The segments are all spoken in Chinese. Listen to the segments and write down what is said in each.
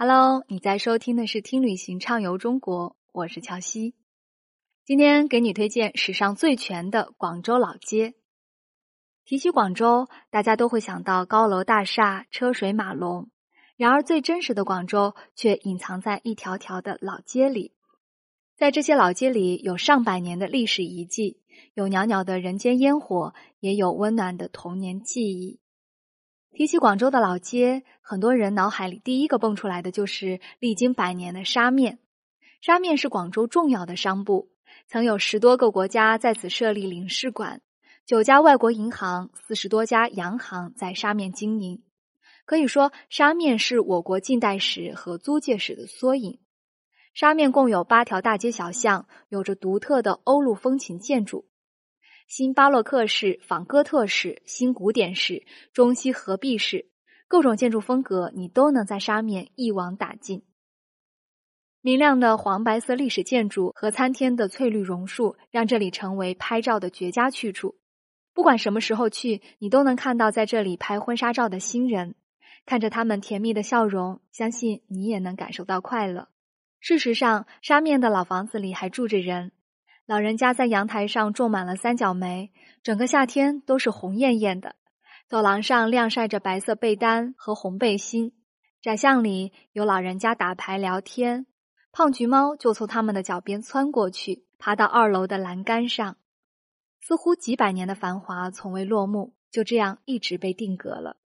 Hello，你在收听的是《听旅行畅游中国》，我是乔西。今天给你推荐史上最全的广州老街。提起广州，大家都会想到高楼大厦、车水马龙，然而最真实的广州却隐藏在一条条的老街里。在这些老街里，有上百年的历史遗迹，有袅袅的人间烟火，也有温暖的童年记忆。提起广州的老街，很多人脑海里第一个蹦出来的就是历经百年的沙面。沙面是广州重要的商埠，曾有十多个国家在此设立领事馆，九家外国银行、四十多家洋行在沙面经营。可以说，沙面是我国近代史和租界史的缩影。沙面共有八条大街小巷，有着独特的欧陆风情建筑。新巴洛克式、仿哥特式、新古典式、中西合璧式，各种建筑风格你都能在沙面一网打尽。明亮的黄白色历史建筑和参天的翠绿榕树，让这里成为拍照的绝佳去处。不管什么时候去，你都能看到在这里拍婚纱照的新人，看着他们甜蜜的笑容，相信你也能感受到快乐。事实上，沙面的老房子里还住着人。老人家在阳台上种满了三角梅，整个夏天都是红艳艳的。走廊上晾晒着白色被单和红背心，窄巷里有老人家打牌聊天，胖橘猫就从他们的脚边窜过去，爬到二楼的栏杆上。似乎几百年的繁华从未落幕，就这样一直被定格了。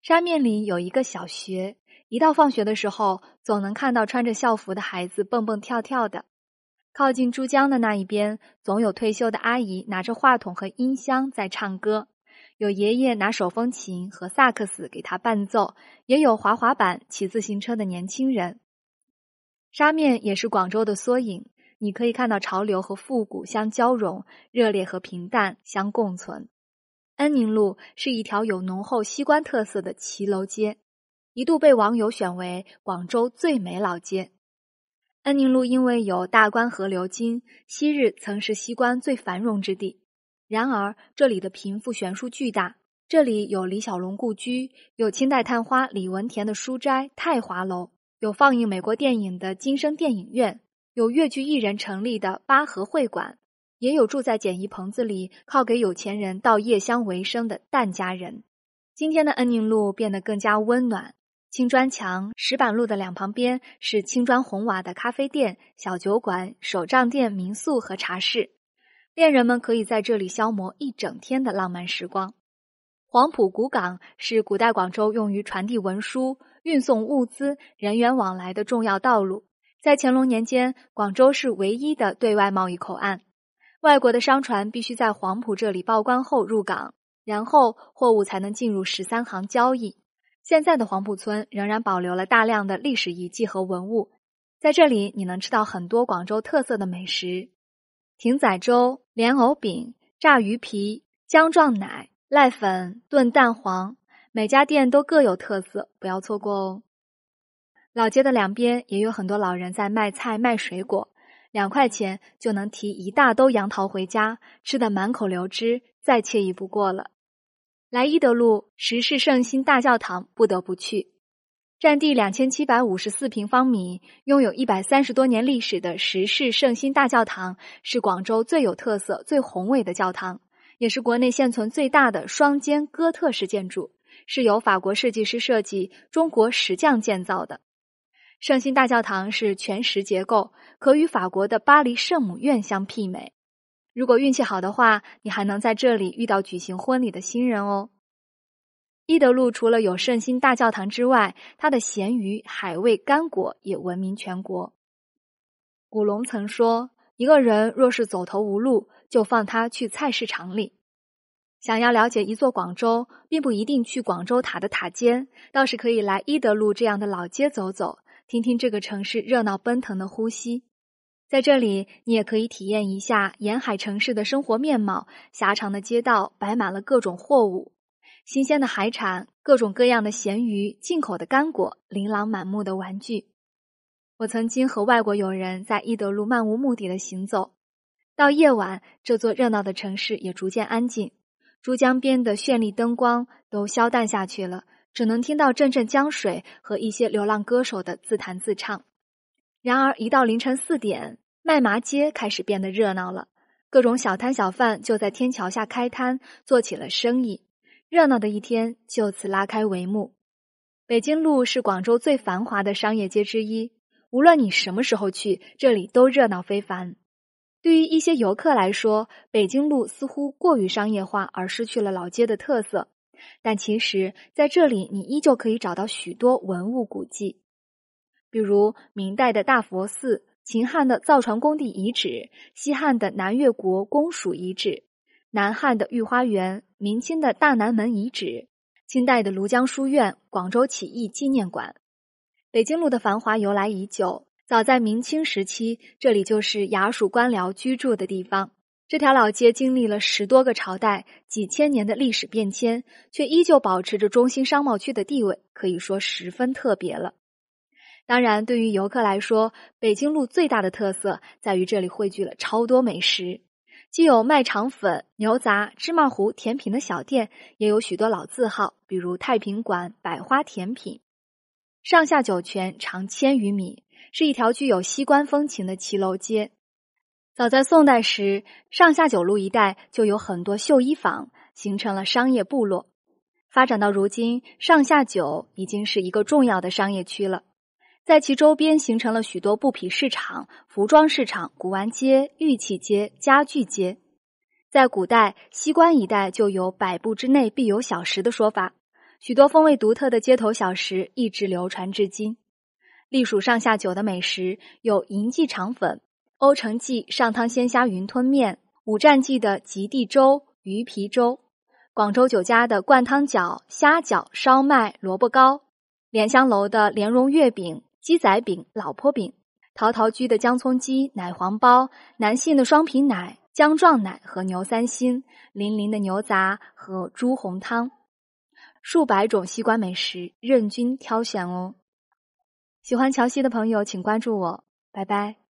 沙面里有一个小学，一到放学的时候，总能看到穿着校服的孩子蹦蹦跳跳的。靠近珠江的那一边，总有退休的阿姨拿着话筒和音箱在唱歌，有爷爷拿手风琴和萨克斯给他伴奏，也有滑滑板、骑自行车的年轻人。沙面也是广州的缩影，你可以看到潮流和复古相交融，热烈和平淡相共存。恩宁路是一条有浓厚西关特色的骑楼街，一度被网友选为广州最美老街。恩宁路因为有大关河流经，昔日曾是西关最繁荣之地。然而，这里的贫富悬殊巨大。这里有李小龙故居，有清代探花李文田的书斋太华楼，有放映美国电影的金声电影院，有粤剧艺人成立的八和会馆，也有住在简易棚子里靠给有钱人倒夜香为生的疍家人。今天的恩宁路变得更加温暖。青砖墙、石板路的两旁边是青砖红瓦的咖啡店、小酒馆、手账店、民宿和茶室，恋人们可以在这里消磨一整天的浪漫时光。黄埔古港是古代广州用于传递文书、运送物资、人员往来的重要道路。在乾隆年间，广州是唯一的对外贸易口岸，外国的商船必须在黄埔这里报关后入港，然后货物才能进入十三行交易。现在的黄埔村仍然保留了大量的历史遗迹和文物，在这里你能吃到很多广州特色的美食：艇仔粥、莲藕饼、炸鱼皮、姜撞奶、濑粉、炖蛋黄，每家店都各有特色，不要错过哦。老街的两边也有很多老人在卖菜卖水果，两块钱就能提一大兜杨桃回家，吃的满口流汁，再惬意不过了。来伊德路石室圣心大教堂不得不去，占地两千七百五十四平方米，拥有一百三十多年历史的石室圣心大教堂是广州最有特色、最宏伟的教堂，也是国内现存最大的双尖哥特式建筑，是由法国设计师设计、中国石匠建造的。圣心大教堂是全石结构，可与法国的巴黎圣母院相媲美。如果运气好的话，你还能在这里遇到举行婚礼的新人哦。伊德路除了有圣心大教堂之外，它的咸鱼、海味、干果也闻名全国。古龙曾说：“一个人若是走投无路，就放他去菜市场里。”想要了解一座广州，并不一定去广州塔的塔尖，倒是可以来伊德路这样的老街走走，听听这个城市热闹奔腾的呼吸。在这里，你也可以体验一下沿海城市的生活面貌。狭长的街道摆满了各种货物，新鲜的海产，各种各样的咸鱼，进口的干果，琳琅满目的玩具。我曾经和外国友人在伊德路漫无目的的行走，到夜晚，这座热闹的城市也逐渐安静，珠江边的绚丽灯光都消淡下去了，只能听到阵阵江水和一些流浪歌手的自弹自唱。然而，一到凌晨四点，麦麻街开始变得热闹了，各种小摊小贩就在天桥下开摊，做起了生意。热闹的一天就此拉开帷幕。北京路是广州最繁华的商业街之一，无论你什么时候去，这里都热闹非凡。对于一些游客来说，北京路似乎过于商业化，而失去了老街的特色。但其实，在这里你依旧可以找到许多文物古迹，比如明代的大佛寺、秦汉的造船工地遗址、西汉的南越国公署遗址、南汉的御花园、明清的大南门遗址。清代的庐江书院、广州起义纪念馆，北京路的繁华由来已久。早在明清时期，这里就是衙署官僚居住的地方。这条老街经历了十多个朝代、几千年的历史变迁，却依旧保持着中心商贸区的地位，可以说十分特别了。当然，对于游客来说，北京路最大的特色在于这里汇聚了超多美食。既有卖肠粉、牛杂、芝麻糊、甜品的小店，也有许多老字号，比如太平馆、百花甜品。上下九泉长千余米，是一条具有西关风情的骑楼街。早在宋代时，上下九路一带就有很多绣衣坊，形成了商业部落。发展到如今，上下九已经是一个重要的商业区了。在其周边形成了许多布匹市场、服装市场、古玩街、玉器街、家具街。在古代，西关一带就有“百步之内必有小食”的说法，许多风味独特的街头小食一直流传至今。隶属上下九的美食有银记肠粉、欧城记上汤鲜虾云吞面、五站记的极地粥、鱼皮粥、广州酒家的灌汤饺、虾饺、烧麦、萝卜糕、莲香楼的莲蓉月饼。鸡仔饼、老婆饼，陶陶居的姜葱鸡、奶黄包，南信的双皮奶、姜撞奶和牛三星，林林的牛杂和猪红汤，数百种西关美食任君挑选哦。喜欢乔西的朋友，请关注我，拜拜。